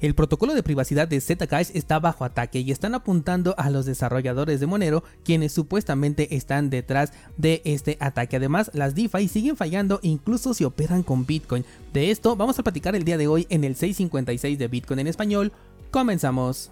El protocolo de privacidad de Zcash está bajo ataque y están apuntando a los desarrolladores de Monero, quienes supuestamente están detrás de este ataque. Además, las DeFi siguen fallando incluso si operan con Bitcoin. De esto vamos a platicar el día de hoy en el 656 de Bitcoin en español. Comenzamos.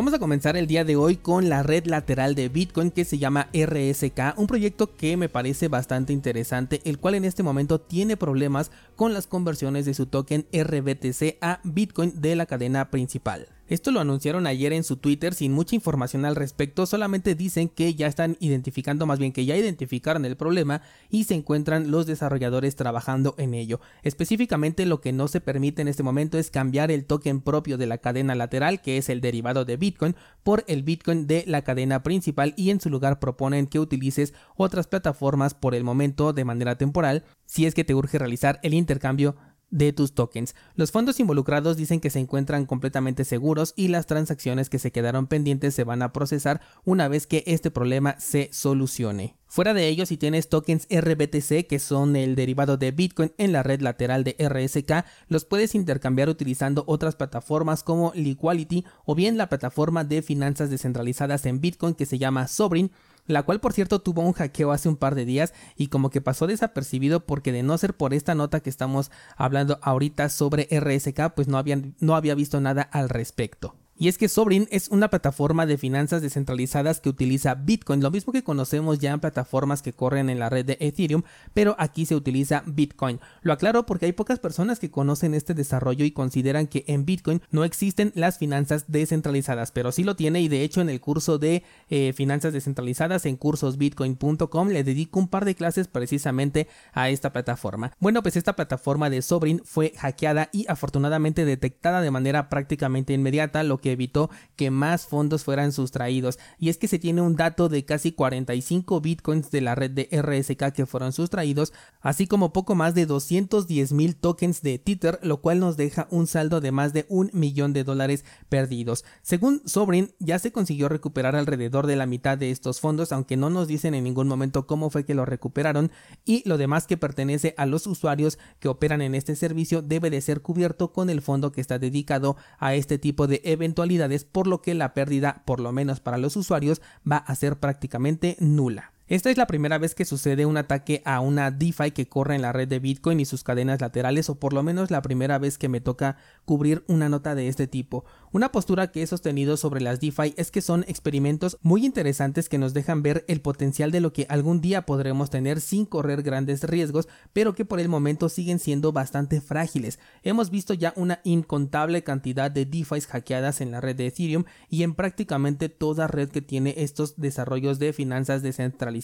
Vamos a comenzar el día de hoy con la red lateral de Bitcoin que se llama RSK, un proyecto que me parece bastante interesante, el cual en este momento tiene problemas con las conversiones de su token RBTC a Bitcoin de la cadena principal. Esto lo anunciaron ayer en su Twitter sin mucha información al respecto, solamente dicen que ya están identificando, más bien que ya identificaron el problema y se encuentran los desarrolladores trabajando en ello. Específicamente lo que no se permite en este momento es cambiar el token propio de la cadena lateral, que es el derivado de Bitcoin, por el Bitcoin de la cadena principal y en su lugar proponen que utilices otras plataformas por el momento de manera temporal si es que te urge realizar el intercambio de tus tokens. Los fondos involucrados dicen que se encuentran completamente seguros y las transacciones que se quedaron pendientes se van a procesar una vez que este problema se solucione. Fuera de ello, si tienes tokens RBTC, que son el derivado de Bitcoin en la red lateral de RSK, los puedes intercambiar utilizando otras plataformas como Liquality o bien la plataforma de finanzas descentralizadas en Bitcoin que se llama Sovereign la cual por cierto tuvo un hackeo hace un par de días y como que pasó desapercibido porque de no ser por esta nota que estamos hablando ahorita sobre RSK, pues no, no había visto nada al respecto. Y es que Sovereign es una plataforma de finanzas descentralizadas que utiliza Bitcoin, lo mismo que conocemos ya en plataformas que corren en la red de Ethereum, pero aquí se utiliza Bitcoin. Lo aclaro porque hay pocas personas que conocen este desarrollo y consideran que en Bitcoin no existen las finanzas descentralizadas, pero sí lo tiene y de hecho en el curso de eh, finanzas descentralizadas en cursosbitcoin.com le dedico un par de clases precisamente a esta plataforma. Bueno, pues esta plataforma de Sovereign fue hackeada y afortunadamente detectada de manera prácticamente inmediata, lo que evitó que más fondos fueran sustraídos. Y es que se tiene un dato de casi 45 bitcoins de la red de RSK que fueron sustraídos, así como poco más de 210 mil tokens de Tether, lo cual nos deja un saldo de más de un millón de dólares perdidos. Según Sovereign, ya se consiguió recuperar alrededor de la mitad de estos fondos, aunque no nos dicen en ningún momento cómo fue que lo recuperaron, y lo demás que pertenece a los usuarios que operan en este servicio debe de ser cubierto con el fondo que está dedicado a este tipo de eventos por lo que la pérdida, por lo menos para los usuarios, va a ser prácticamente nula. Esta es la primera vez que sucede un ataque a una DeFi que corre en la red de Bitcoin y sus cadenas laterales, o por lo menos la primera vez que me toca cubrir una nota de este tipo. Una postura que he sostenido sobre las DeFi es que son experimentos muy interesantes que nos dejan ver el potencial de lo que algún día podremos tener sin correr grandes riesgos, pero que por el momento siguen siendo bastante frágiles. Hemos visto ya una incontable cantidad de DeFi hackeadas en la red de Ethereum y en prácticamente toda red que tiene estos desarrollos de finanzas descentralizadas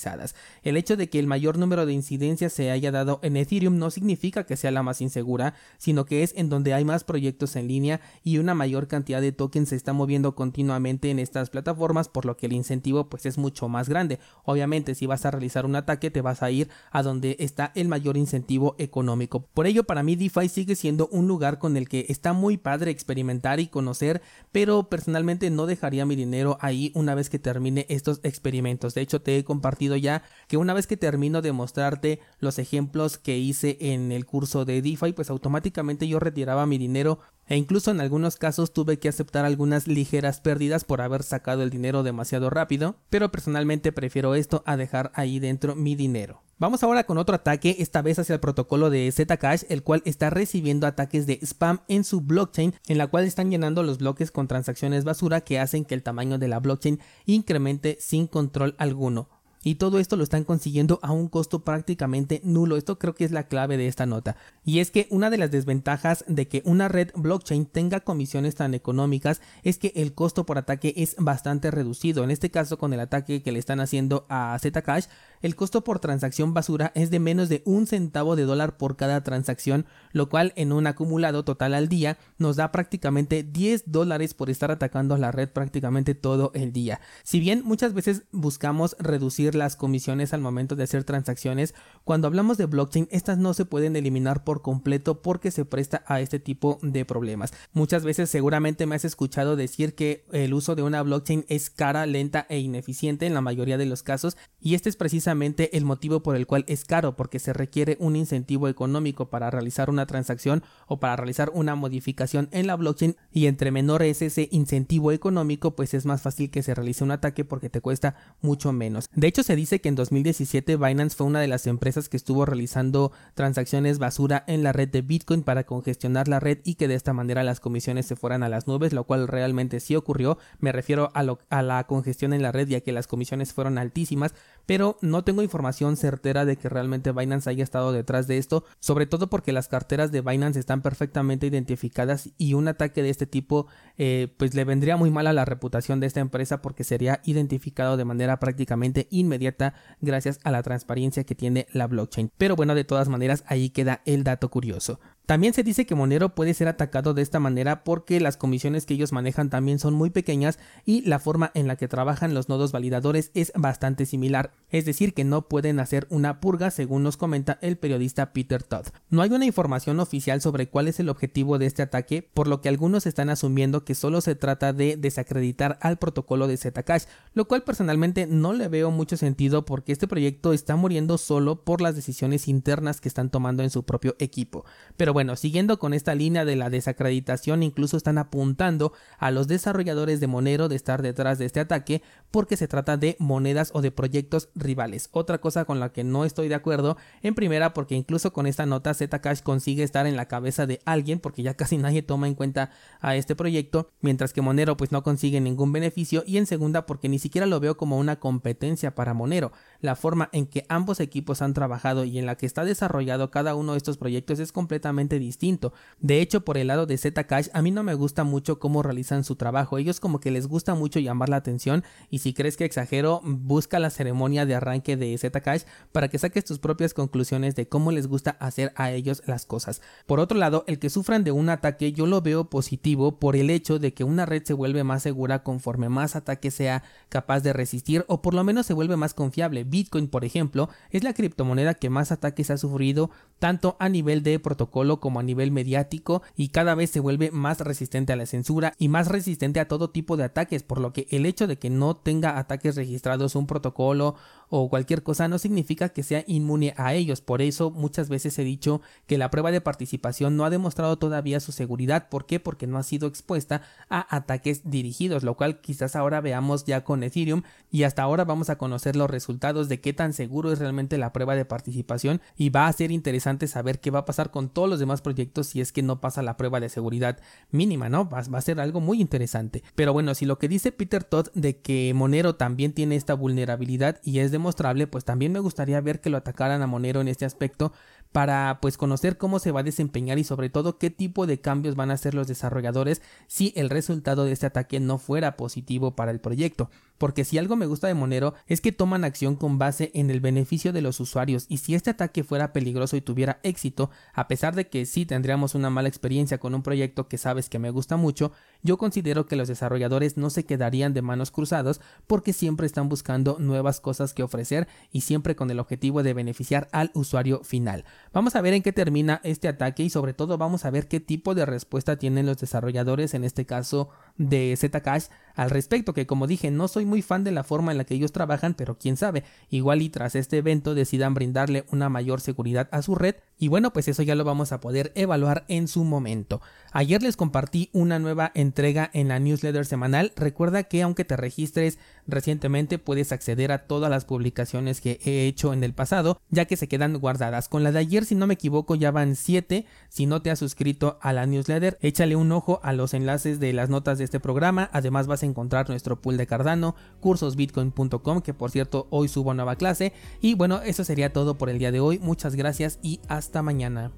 el hecho de que el mayor número de incidencias se haya dado en Ethereum no significa que sea la más insegura, sino que es en donde hay más proyectos en línea y una mayor cantidad de tokens se está moviendo continuamente en estas plataformas, por lo que el incentivo pues es mucho más grande. Obviamente, si vas a realizar un ataque, te vas a ir a donde está el mayor incentivo económico. Por ello, para mí DeFi sigue siendo un lugar con el que está muy padre experimentar y conocer, pero personalmente no dejaría mi dinero ahí una vez que termine estos experimentos. De hecho, te he compartido ya que una vez que termino de mostrarte los ejemplos que hice en el curso de DeFi, pues automáticamente yo retiraba mi dinero e incluso en algunos casos tuve que aceptar algunas ligeras pérdidas por haber sacado el dinero demasiado rápido, pero personalmente prefiero esto a dejar ahí dentro mi dinero. Vamos ahora con otro ataque, esta vez hacia el protocolo de Zcash, el cual está recibiendo ataques de spam en su blockchain, en la cual están llenando los bloques con transacciones basura que hacen que el tamaño de la blockchain incremente sin control alguno. Y todo esto lo están consiguiendo a un costo prácticamente nulo. Esto creo que es la clave de esta nota. Y es que una de las desventajas de que una red blockchain tenga comisiones tan económicas es que el costo por ataque es bastante reducido. En este caso, con el ataque que le están haciendo a Zcash, el costo por transacción basura es de menos de un centavo de dólar por cada transacción, lo cual en un acumulado total al día nos da prácticamente 10 dólares por estar atacando la red prácticamente todo el día. Si bien muchas veces buscamos reducir las comisiones al momento de hacer transacciones, cuando hablamos de blockchain estas no se pueden eliminar por completo porque se presta a este tipo de problemas. Muchas veces seguramente me has escuchado decir que el uso de una blockchain es cara, lenta e ineficiente en la mayoría de los casos y este es precisamente el motivo por el cual es caro, porque se requiere un incentivo económico para realizar una transacción o para realizar una modificación en la blockchain y entre menor es ese incentivo económico, pues es más fácil que se realice un ataque porque te cuesta mucho menos. De hecho, se dice que en 2017 Binance fue una de las empresas que estuvo realizando transacciones basura en la red de Bitcoin para congestionar la red y que de esta manera las comisiones se fueran a las nubes, lo cual realmente sí ocurrió. Me refiero a, a la congestión en la red ya que las comisiones fueron altísimas, pero no tengo información certera de que realmente Binance haya estado detrás de esto, sobre todo porque las carteras de Binance están perfectamente identificadas y un ataque de este tipo eh, pues le vendría muy mal a la reputación de esta empresa porque sería identificado de manera prácticamente inmediata gracias a la transparencia que tiene la blockchain. Pero bueno, de todas maneras ahí queda el dato curioso. También se dice que Monero puede ser atacado de esta manera porque las comisiones que ellos manejan también son muy pequeñas y la forma en la que trabajan los nodos validadores es bastante similar, es decir, que no pueden hacer una purga según nos comenta el periodista Peter Todd. No hay una información oficial sobre cuál es el objetivo de este ataque, por lo que algunos están asumiendo que solo se trata de desacreditar al protocolo de Zcash, lo cual personalmente no le veo mucho sentido porque este proyecto está muriendo solo por las decisiones internas que están tomando en su propio equipo. Pero bueno, siguiendo con esta línea de la desacreditación, incluso están apuntando a los desarrolladores de Monero de estar detrás de este ataque porque se trata de monedas o de proyectos rivales. Otra cosa con la que no estoy de acuerdo, en primera porque incluso con esta nota Zcash consigue estar en la cabeza de alguien porque ya casi nadie toma en cuenta a este proyecto, mientras que Monero pues no consigue ningún beneficio y en segunda porque ni siquiera lo veo como una competencia para Monero. La forma en que ambos equipos han trabajado y en la que está desarrollado cada uno de estos proyectos es completamente distinto. De hecho, por el lado de Zcash, a mí no me gusta mucho cómo realizan su trabajo. Ellos como que les gusta mucho llamar la atención y si crees que exagero, busca la ceremonia de arranque de Zcash para que saques tus propias conclusiones de cómo les gusta hacer a ellos las cosas. Por otro lado, el que sufran de un ataque yo lo veo positivo por el hecho de que una red se vuelve más segura conforme más ataque sea capaz de resistir o por lo menos se vuelve más confiable. Bitcoin, por ejemplo, es la criptomoneda que más ataques ha sufrido tanto a nivel de protocolo como a nivel mediático y cada vez se vuelve más resistente a la censura y más resistente a todo tipo de ataques, por lo que el hecho de que no tenga ataques registrados un protocolo o cualquier cosa no significa que sea inmune a ellos. Por eso muchas veces he dicho que la prueba de participación no ha demostrado todavía su seguridad. ¿Por qué? Porque no ha sido expuesta a ataques dirigidos, lo cual quizás ahora veamos ya con Ethereum y hasta ahora vamos a conocer los resultados de qué tan seguro es realmente la prueba de participación y va a ser interesante saber qué va a pasar con todos los demás proyectos si es que no pasa la prueba de seguridad mínima, ¿no? Va, va a ser algo muy interesante. Pero bueno, si lo que dice Peter Todd de que Monero también tiene esta vulnerabilidad y es demostrable, pues también me gustaría ver que lo atacaran a Monero en este aspecto para pues conocer cómo se va a desempeñar y sobre todo qué tipo de cambios van a hacer los desarrolladores si el resultado de este ataque no fuera positivo para el proyecto. Porque si algo me gusta de Monero es que toman acción con base en el beneficio de los usuarios y si este ataque fuera peligroso y tuviera éxito, a pesar de que sí tendríamos una mala experiencia con un proyecto que sabes que me gusta mucho, yo considero que los desarrolladores no se quedarían de manos cruzados porque siempre están buscando nuevas cosas que ofrecer y siempre con el objetivo de beneficiar al usuario final. Vamos a ver en qué termina este ataque y sobre todo vamos a ver qué tipo de respuesta tienen los desarrolladores, en este caso de Zcash, al respecto, que como dije, no soy muy fan de la forma en la que ellos trabajan, pero quién sabe, igual y tras este evento decidan brindarle una mayor seguridad a su red y bueno, pues eso ya lo vamos a poder evaluar en su momento. Ayer les compartí una nueva entrega en la newsletter semanal. Recuerda que aunque te registres recientemente puedes acceder a todas las publicaciones que he hecho en el pasado, ya que se quedan guardadas. Con la de ayer, si no me equivoco, ya van 7. Si no te has suscrito a la newsletter, échale un ojo a los enlaces de las notas de este programa. Además vas a encontrar nuestro pool de Cardano, cursosbitcoin.com, que por cierto hoy subo nueva clase. Y bueno, eso sería todo por el día de hoy. Muchas gracias y hasta mañana.